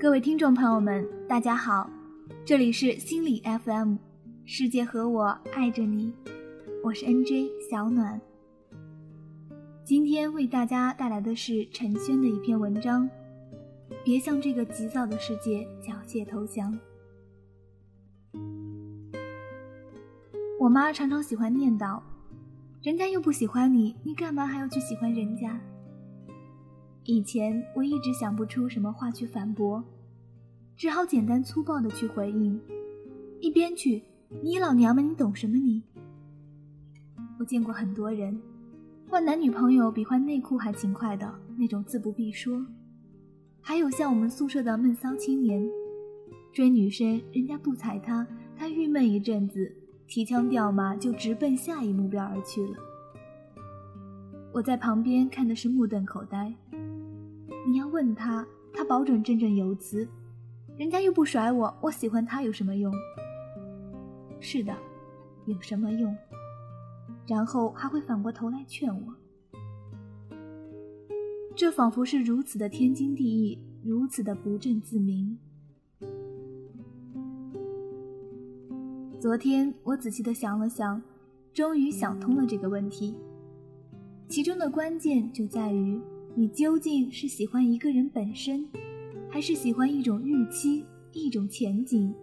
各位听众朋友们，大家好，这里是心理 FM，世界和我爱着你，我是 NJ 小暖。今天为大家带来的是陈轩的一篇文章，别向这个急躁的世界缴械投降。我妈常常喜欢念叨：“人家又不喜欢你，你干嘛还要去喜欢人家？”以前我一直想不出什么话去反驳，只好简单粗暴的去回应：“一边去！你老娘们，你懂什么你？”我见过很多人，换男女朋友比换内裤还勤快的那种自不必说，还有像我们宿舍的闷骚青年，追女生人家不睬他，他郁闷一阵子，提枪掉马就直奔下一目标而去了。我在旁边看的是目瞪口呆。你要问他，他保准振振有词。人家又不甩我，我喜欢他有什么用？是的，有什么用？然后还会反过头来劝我。这仿佛是如此的天经地义，如此的不正自明。昨天我仔细的想了想，终于想通了这个问题。其中的关键就在于。你究竟是喜欢一个人本身，还是喜欢一种预期、一种前景、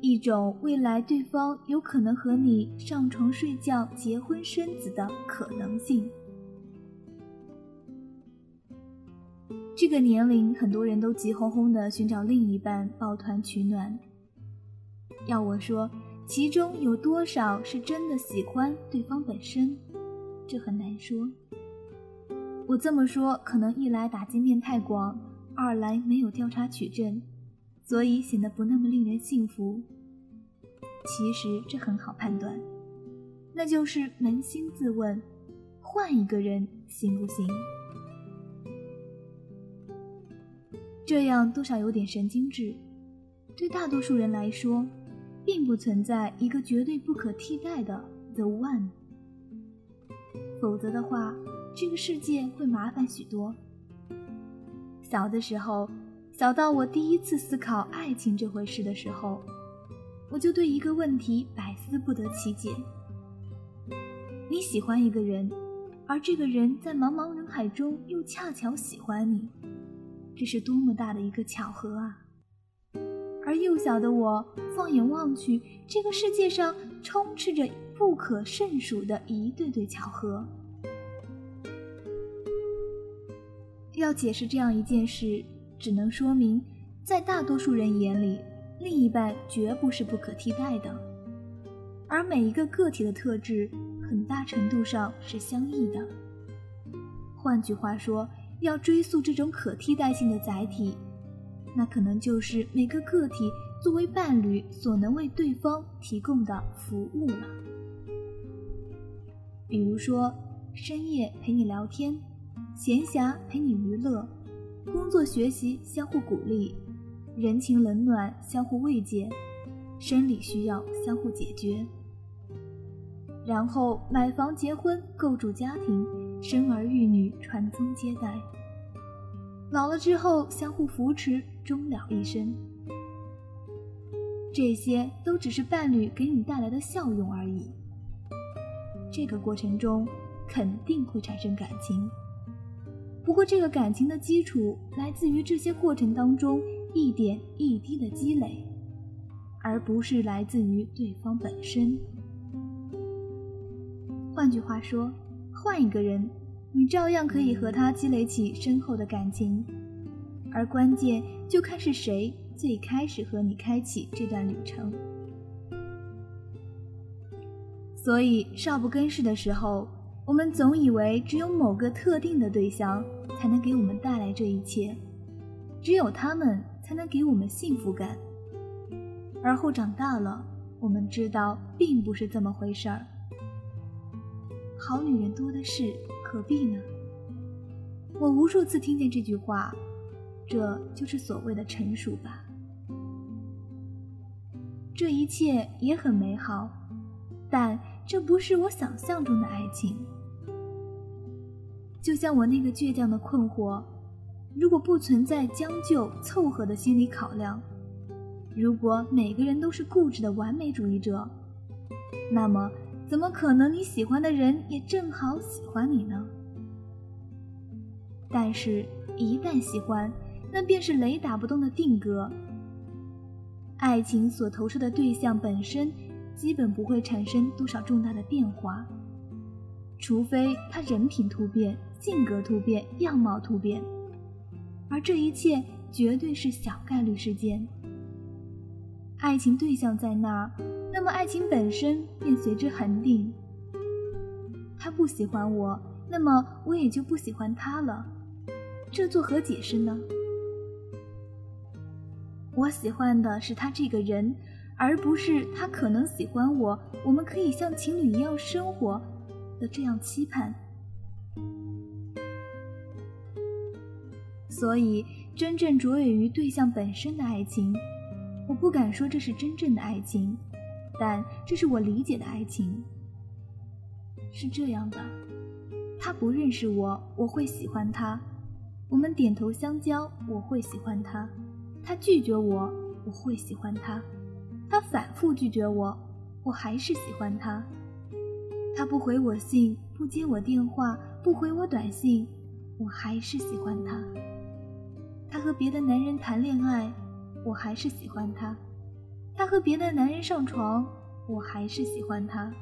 一种未来对方有可能和你上床睡觉、结婚生子的可能性？这个年龄，很多人都急哄哄地寻找另一半抱团取暖。要我说，其中有多少是真的喜欢对方本身，这很难说。我这么说，可能一来打击面太广，二来没有调查取证，所以显得不那么令人信服。其实这很好判断，那就是扪心自问，换一个人行不行？这样多少有点神经质。对大多数人来说，并不存在一个绝对不可替代的 the one，否则的话。这个世界会麻烦许多。小的时候，小到我第一次思考爱情这回事的时候，我就对一个问题百思不得其解：你喜欢一个人，而这个人在茫茫人海中又恰巧喜欢你，这是多么大的一个巧合啊！而幼小的我，放眼望去，这个世界上充斥着不可胜数的一对对巧合。要解释这样一件事，只能说明，在大多数人眼里，另一半绝不是不可替代的，而每一个个体的特质，很大程度上是相异的。换句话说，要追溯这种可替代性的载体，那可能就是每个个体作为伴侣所能为对方提供的服务了。比如说，深夜陪你聊天。闲暇陪你娱乐，工作学习相互鼓励，人情冷暖相互慰藉，生理需要相互解决，然后买房结婚构筑家庭，生儿育女传宗接代，老了之后相互扶持终了一生。这些都只是伴侣给你带来的效用而已。这个过程中肯定会产生感情。不过，这个感情的基础来自于这些过程当中一点一滴的积累，而不是来自于对方本身。换句话说，换一个人，你照样可以和他积累起深厚的感情，而关键就看是谁最开始和你开启这段旅程。所以，少不更事的时候。我们总以为只有某个特定的对象才能给我们带来这一切，只有他们才能给我们幸福感。而后长大了，我们知道并不是这么回事儿。好女人多的是，何必呢？我无数次听见这句话，这就是所谓的成熟吧。这一切也很美好，但这不是我想象中的爱情。就像我那个倔强的困惑，如果不存在将就、凑合的心理考量，如果每个人都是固执的完美主义者，那么怎么可能你喜欢的人也正好喜欢你呢？但是，一旦喜欢，那便是雷打不动的定格。爱情所投射的对象本身，基本不会产生多少重大的变化，除非他人品突变、性格突变、样貌突变，而这一切绝对是小概率事件。爱情对象在那儿，那么爱情本身便随之恒定。他不喜欢我，那么我也就不喜欢他了，这作何解释呢？我喜欢的是他这个人，而不是他可能喜欢我。我们可以像情侣一样生活的这样期盼。所以，真正着眼于对象本身的爱情，我不敢说这是真正的爱情，但这是我理解的爱情。是这样的，他不认识我，我会喜欢他；我们点头相交，我会喜欢他。他拒绝我，我会喜欢他；他反复拒绝我，我还是喜欢他；他不回我信，不接我电话，不回我短信，我还是喜欢他；他和别的男人谈恋爱，我还是喜欢他；他和别的男人上床，我还是喜欢他；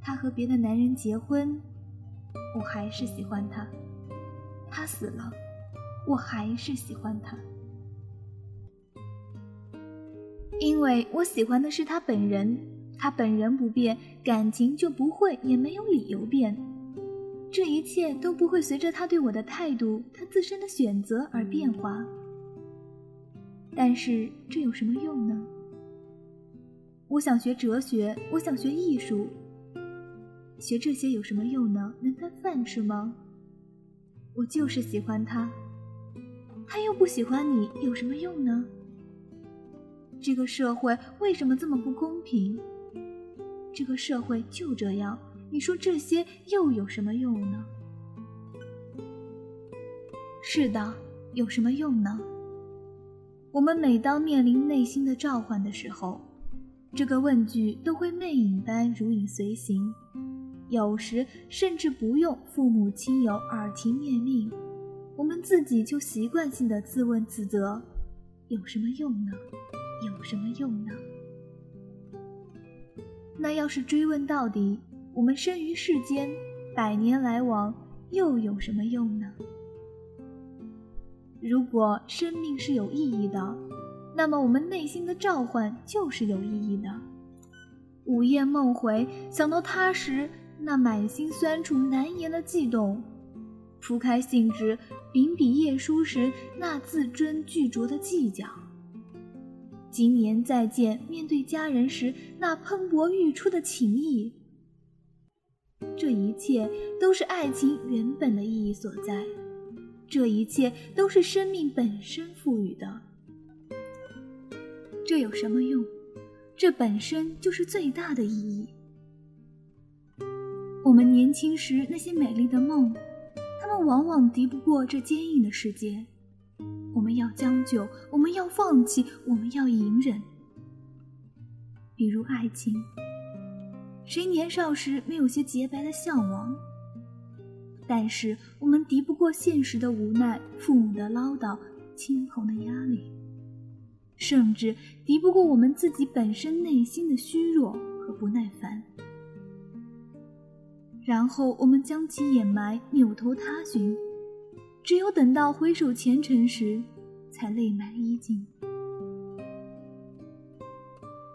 他和别的男人结婚，我还是喜欢他；他死了，我还是喜欢他。因为我喜欢的是他本人，他本人不变，感情就不会也没有理由变。这一切都不会随着他对我的态度、他自身的选择而变化。但是这有什么用呢？我想学哲学，我想学艺术，学这些有什么用呢？能当饭吃吗？我就是喜欢他，他又不喜欢你，有什么用呢？这个社会为什么这么不公平？这个社会就这样，你说这些又有什么用呢？是的，有什么用呢？我们每当面临内心的召唤的时候，这个问句都会魅影般如影随形，有时甚至不用父母亲友耳提面命，我们自己就习惯性的自问自责：有什么用呢？有什么用呢？那要是追问到底，我们生于世间，百年来往，又有什么用呢？如果生命是有意义的，那么我们内心的召唤就是有意义的。午夜梦回，想到他时，那满心酸楚难言的悸动；铺开信纸，秉笔夜书时，那字斟句酌的计较。今年再见，面对家人时那喷薄欲出的情谊，这一切都是爱情原本的意义所在，这一切都是生命本身赋予的。这有什么用？这本身就是最大的意义。我们年轻时那些美丽的梦，它们往往敌不过这坚硬的世界。我们要将就，我们要放弃，我们要隐忍。比如爱情，谁年少时没有些洁白的向往？但是我们敌不过现实的无奈、父母的唠叨、亲朋的压力，甚至敌不过我们自己本身内心的虚弱和不耐烦。然后我们将其掩埋，扭头他寻。只有等到回首前尘时，才泪满衣襟。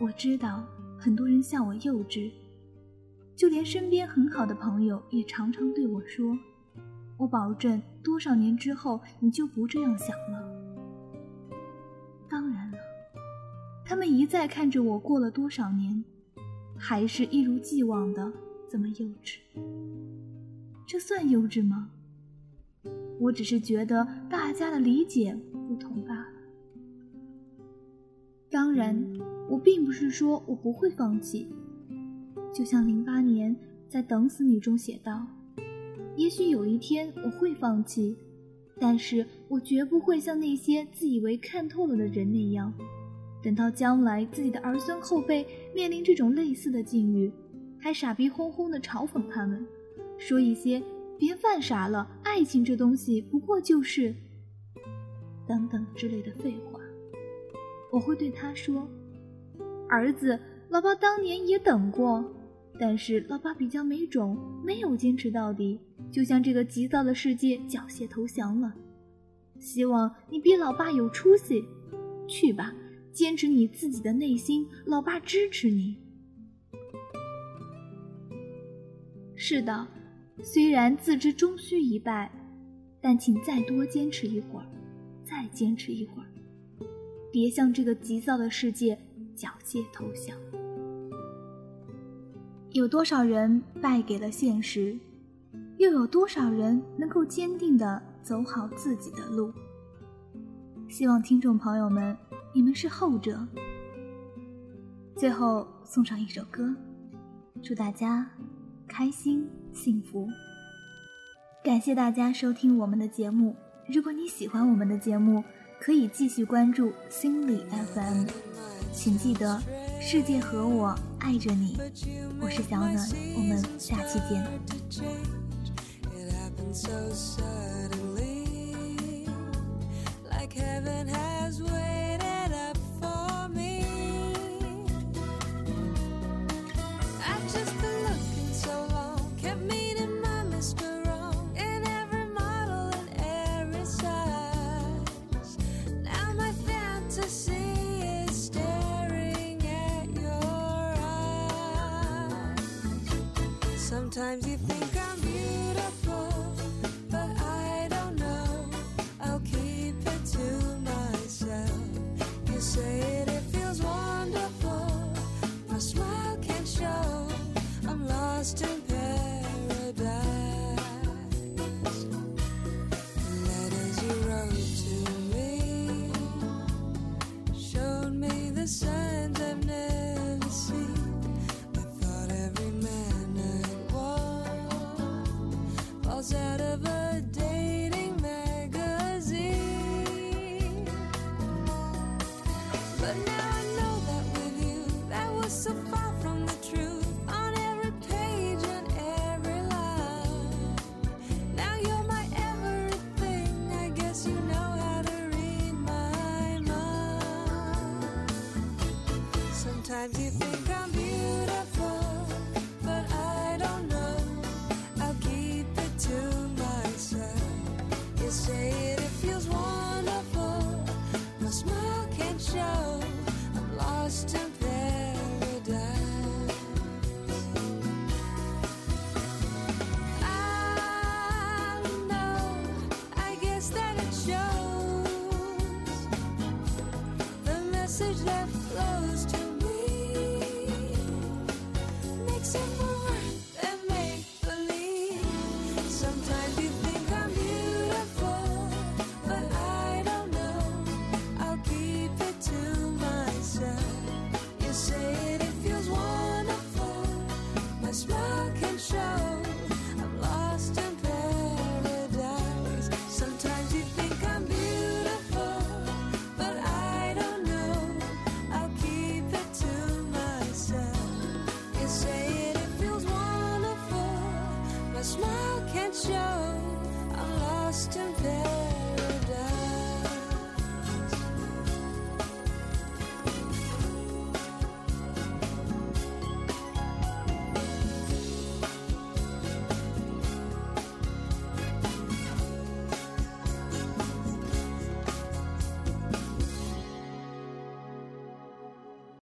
我知道很多人笑我幼稚，就连身边很好的朋友也常常对我说：“我保证多少年之后你就不这样想了。”当然了，他们一再看着我过了多少年，还是一如既往的这么幼稚。这算幼稚吗？我只是觉得大家的理解不同罢了。当然，我并不是说我不会放弃。就像零八年在《等死你》中写道：“也许有一天我会放弃，但是我绝不会像那些自以为看透了的人那样，等到将来自己的儿孙后辈面临这种类似的境遇，还傻逼哄哄地嘲讽他们，说一些“别犯傻了，爱情这东西不过就是”等等之类的废话。我会对他说：“儿子，老爸当年也等过，但是老爸比较没种，没有坚持到底。”就向这个急躁的世界缴械投降了。希望你比老爸有出息，去吧，坚持你自己的内心，老爸支持你。是的，虽然自知终须一败，但请再多坚持一会儿，再坚持一会儿，别向这个急躁的世界缴械投降。有多少人败给了现实？又有多少人能够坚定地走好自己的路？希望听众朋友们，你们是后者。最后送上一首歌，祝大家开心幸福。感谢大家收听我们的节目。如果你喜欢我们的节目，可以继续关注心理 FM。请记得，世界和我爱着你。我是小暖，我们下期见。Sometimes you think I'm Listen. distant